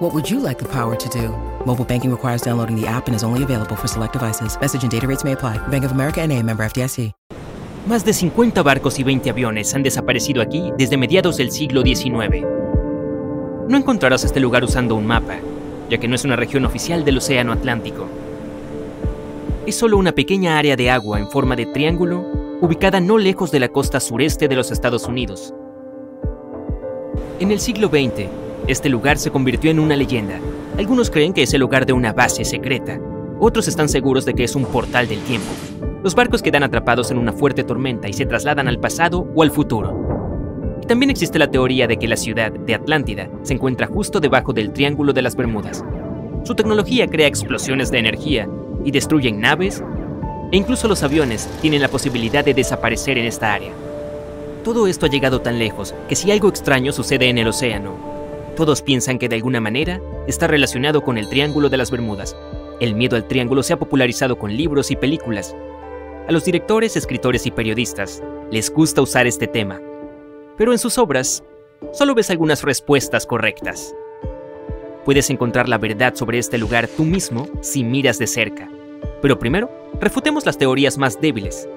What would you like the power to do? Mobile banking requires downloading the app and is only available for select devices. Message and data rates may apply. Bank of America and a member FDIC. Más de 50 barcos y 20 aviones han desaparecido aquí desde mediados del siglo XIX. No encontrarás este lugar usando un mapa, ya que no es una región oficial del Océano Atlántico. Es solo una pequeña área de agua en forma de triángulo, ubicada no lejos de la costa sureste de los Estados Unidos. En el siglo XX, este lugar se convirtió en una leyenda. Algunos creen que es el lugar de una base secreta, otros están seguros de que es un portal del tiempo. Los barcos quedan atrapados en una fuerte tormenta y se trasladan al pasado o al futuro. También existe la teoría de que la ciudad de Atlántida se encuentra justo debajo del Triángulo de las Bermudas. Su tecnología crea explosiones de energía y destruyen naves, e incluso los aviones tienen la posibilidad de desaparecer en esta área. Todo esto ha llegado tan lejos que si algo extraño sucede en el océano, todos piensan que de alguna manera está relacionado con el Triángulo de las Bermudas. El miedo al triángulo se ha popularizado con libros y películas, a los directores, escritores y periodistas les gusta usar este tema, pero en sus obras solo ves algunas respuestas correctas. Puedes encontrar la verdad sobre este lugar tú mismo si miras de cerca. Pero primero, refutemos las teorías más débiles.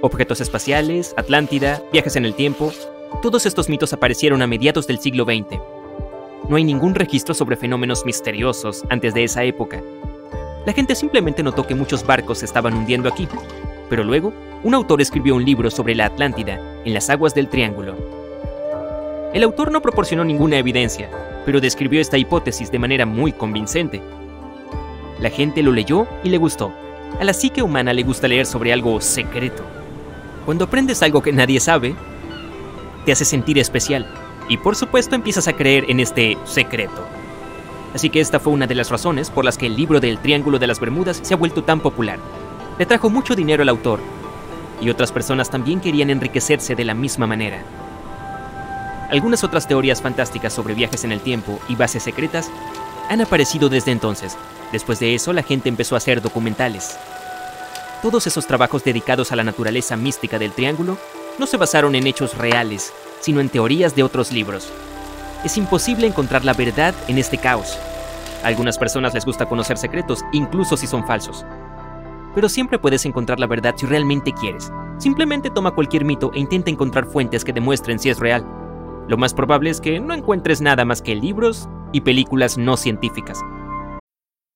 Objetos espaciales, Atlántida, viajes en el tiempo, todos estos mitos aparecieron a mediados del siglo XX. No hay ningún registro sobre fenómenos misteriosos antes de esa época, la gente simplemente notó que muchos barcos se estaban hundiendo aquí. Pero luego, un autor escribió un libro sobre la Atlántida en las aguas del Triángulo. El autor no proporcionó ninguna evidencia, pero describió esta hipótesis de manera muy convincente. La gente lo leyó y le gustó. A la psique humana le gusta leer sobre algo secreto. Cuando aprendes algo que nadie sabe, te hace sentir especial y por supuesto empiezas a creer en este secreto. Así que esta fue una de las razones por las que el libro del Triángulo de las Bermudas se ha vuelto tan popular. Le trajo mucho dinero al autor, y otras personas también querían enriquecerse de la misma manera. Algunas otras teorías fantásticas sobre viajes en el tiempo y bases secretas han aparecido desde entonces. Después de eso, la gente empezó a hacer documentales. Todos esos trabajos dedicados a la naturaleza mística del Triángulo no se basaron en hechos reales, sino en teorías de otros libros, es imposible encontrar la verdad en este caos. A algunas personas les gusta conocer secretos, incluso si son falsos. Pero siempre puedes encontrar la verdad si realmente quieres. Simplemente toma cualquier mito e intenta encontrar fuentes que demuestren si es real. Lo más probable es que no encuentres nada más que libros y películas no científicas.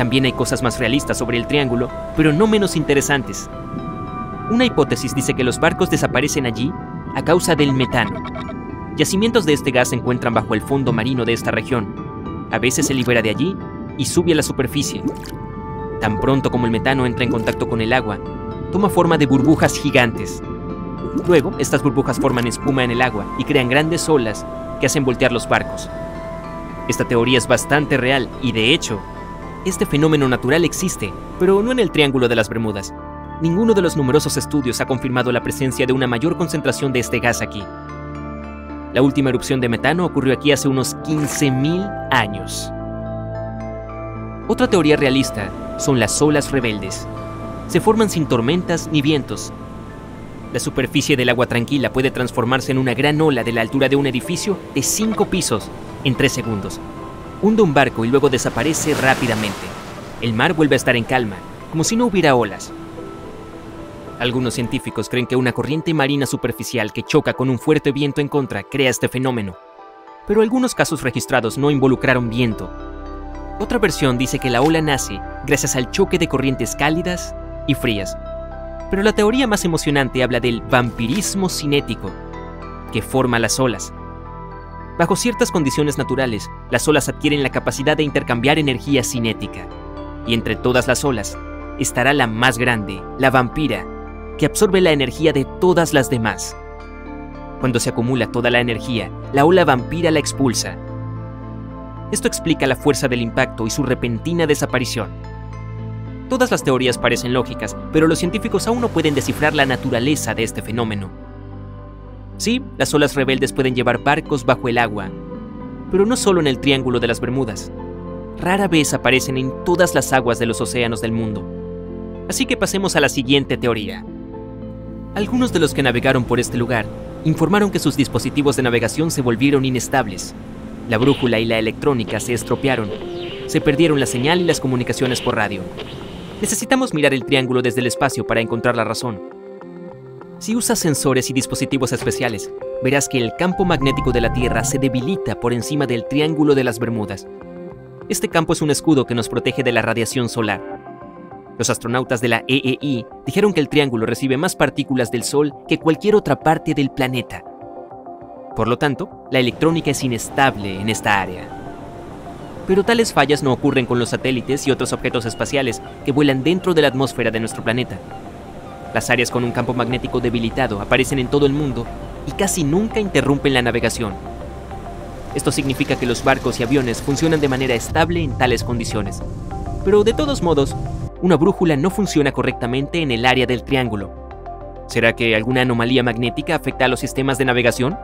También hay cosas más realistas sobre el triángulo, pero no menos interesantes. Una hipótesis dice que los barcos desaparecen allí a causa del metano. Yacimientos de este gas se encuentran bajo el fondo marino de esta región. A veces se libera de allí y sube a la superficie. Tan pronto como el metano entra en contacto con el agua, toma forma de burbujas gigantes. Luego, estas burbujas forman espuma en el agua y crean grandes olas que hacen voltear los barcos. Esta teoría es bastante real y, de hecho, este fenómeno natural existe, pero no en el Triángulo de las Bermudas. Ninguno de los numerosos estudios ha confirmado la presencia de una mayor concentración de este gas aquí. La última erupción de metano ocurrió aquí hace unos 15.000 años. Otra teoría realista son las olas rebeldes. Se forman sin tormentas ni vientos. La superficie del agua tranquila puede transformarse en una gran ola de la altura de un edificio de 5 pisos en 3 segundos hunde un barco y luego desaparece rápidamente. El mar vuelve a estar en calma, como si no hubiera olas. Algunos científicos creen que una corriente marina superficial que choca con un fuerte viento en contra crea este fenómeno, pero algunos casos registrados no involucraron viento. Otra versión dice que la ola nace gracias al choque de corrientes cálidas y frías. Pero la teoría más emocionante habla del vampirismo cinético, que forma las olas. Bajo ciertas condiciones naturales, las olas adquieren la capacidad de intercambiar energía cinética. Y entre todas las olas estará la más grande, la vampira, que absorbe la energía de todas las demás. Cuando se acumula toda la energía, la ola vampira la expulsa. Esto explica la fuerza del impacto y su repentina desaparición. Todas las teorías parecen lógicas, pero los científicos aún no pueden descifrar la naturaleza de este fenómeno. Sí, las olas rebeldes pueden llevar barcos bajo el agua, pero no solo en el Triángulo de las Bermudas. Rara vez aparecen en todas las aguas de los océanos del mundo. Así que pasemos a la siguiente teoría. Algunos de los que navegaron por este lugar informaron que sus dispositivos de navegación se volvieron inestables. La brújula y la electrónica se estropearon. Se perdieron la señal y las comunicaciones por radio. Necesitamos mirar el triángulo desde el espacio para encontrar la razón. Si usas sensores y dispositivos especiales, verás que el campo magnético de la Tierra se debilita por encima del Triángulo de las Bermudas. Este campo es un escudo que nos protege de la radiación solar. Los astronautas de la EEI dijeron que el triángulo recibe más partículas del Sol que cualquier otra parte del planeta. Por lo tanto, la electrónica es inestable en esta área. Pero tales fallas no ocurren con los satélites y otros objetos espaciales que vuelan dentro de la atmósfera de nuestro planeta. Las áreas con un campo magnético debilitado aparecen en todo el mundo y casi nunca interrumpen la navegación. Esto significa que los barcos y aviones funcionan de manera estable en tales condiciones. Pero de todos modos, una brújula no funciona correctamente en el área del triángulo. ¿Será que alguna anomalía magnética afecta a los sistemas de navegación?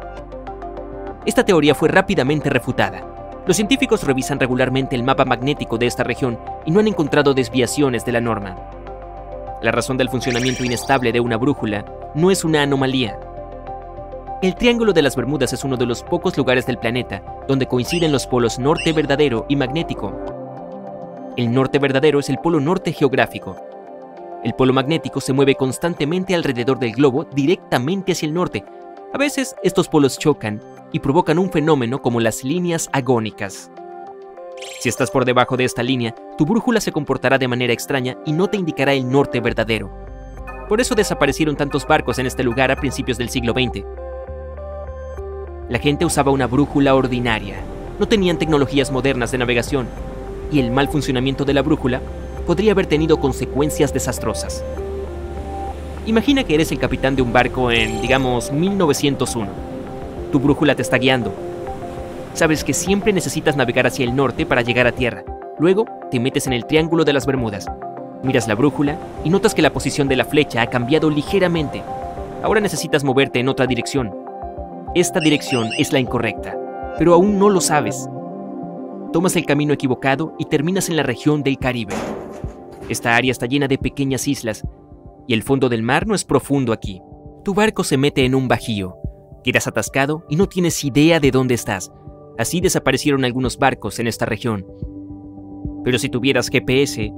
Esta teoría fue rápidamente refutada. Los científicos revisan regularmente el mapa magnético de esta región y no han encontrado desviaciones de la norma. La razón del funcionamiento inestable de una brújula no es una anomalía. El Triángulo de las Bermudas es uno de los pocos lugares del planeta donde coinciden los polos norte verdadero y magnético, el norte verdadero es el polo norte geográfico. El polo magnético se mueve constantemente alrededor del globo directamente hacia el norte. A veces estos polos chocan y provocan un fenómeno como las líneas agónicas. Si estás por debajo de esta línea, tu brújula se comportará de manera extraña y no te indicará el norte verdadero. Por eso desaparecieron tantos barcos en este lugar a principios del siglo XX. La gente usaba una brújula ordinaria. No tenían tecnologías modernas de navegación y el mal funcionamiento de la brújula podría haber tenido consecuencias desastrosas. Imagina que eres el capitán de un barco en, digamos, 1901. Tu brújula te está guiando. Sabes que siempre necesitas navegar hacia el norte para llegar a tierra. Luego te metes en el Triángulo de las Bermudas. Miras la brújula y notas que la posición de la flecha ha cambiado ligeramente. Ahora necesitas moverte en otra dirección. Esta dirección es la incorrecta, pero aún no lo sabes tomas el camino equivocado y terminas en la región del Caribe. Esta área está llena de pequeñas islas y el fondo del mar no es profundo aquí. Tu barco se mete en un bajío, quedas atascado y no tienes idea de dónde estás. Así desaparecieron algunos barcos en esta región. Pero si tuvieras GPS,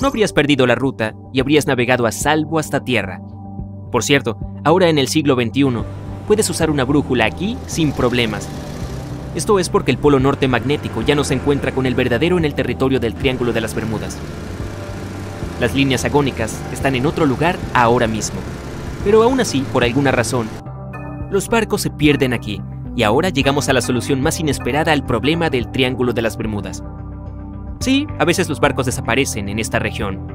no habrías perdido la ruta y habrías navegado a salvo hasta tierra. Por cierto, ahora en el siglo XXI, puedes usar una brújula aquí sin problemas esto es porque el polo norte magnético ya no se encuentra con el verdadero en el territorio del Triángulo de las Bermudas. Las líneas agónicas están en otro lugar ahora mismo. Pero aún así, por alguna razón, los barcos se pierden aquí, y ahora llegamos a la solución más inesperada al problema del Triángulo de las Bermudas. Sí, a veces los barcos desaparecen en esta región.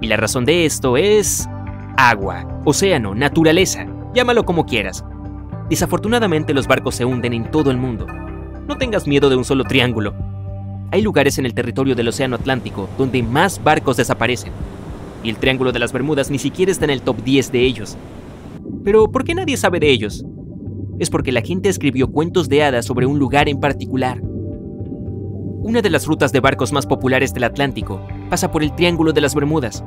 Y la razón de esto es... agua, océano, naturaleza, llámalo como quieras. Desafortunadamente los barcos se hunden en todo el mundo, no tengas miedo de un solo triángulo. Hay lugares en el territorio del Océano Atlántico donde más barcos desaparecen. Y el Triángulo de las Bermudas ni siquiera está en el top 10 de ellos. Pero ¿por qué nadie sabe de ellos? Es porque la gente escribió cuentos de hadas sobre un lugar en particular. Una de las rutas de barcos más populares del Atlántico pasa por el Triángulo de las Bermudas.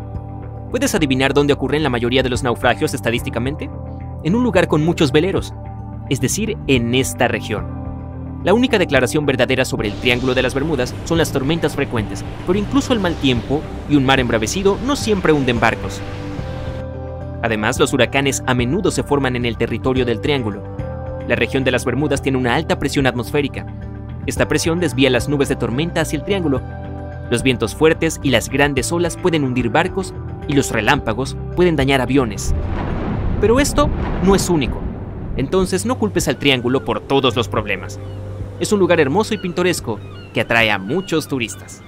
¿Puedes adivinar dónde ocurren la mayoría de los naufragios estadísticamente? En un lugar con muchos veleros, es decir, en esta región. La única declaración verdadera sobre el Triángulo de las Bermudas son las tormentas frecuentes, pero incluso el mal tiempo y un mar embravecido no siempre hunden barcos. Además, los huracanes a menudo se forman en el territorio del Triángulo. La región de las Bermudas tiene una alta presión atmosférica. Esta presión desvía las nubes de tormenta hacia el Triángulo. Los vientos fuertes y las grandes olas pueden hundir barcos y los relámpagos pueden dañar aviones. Pero esto no es único, entonces no culpes al Triángulo por todos los problemas. Es un lugar hermoso y pintoresco que atrae a muchos turistas.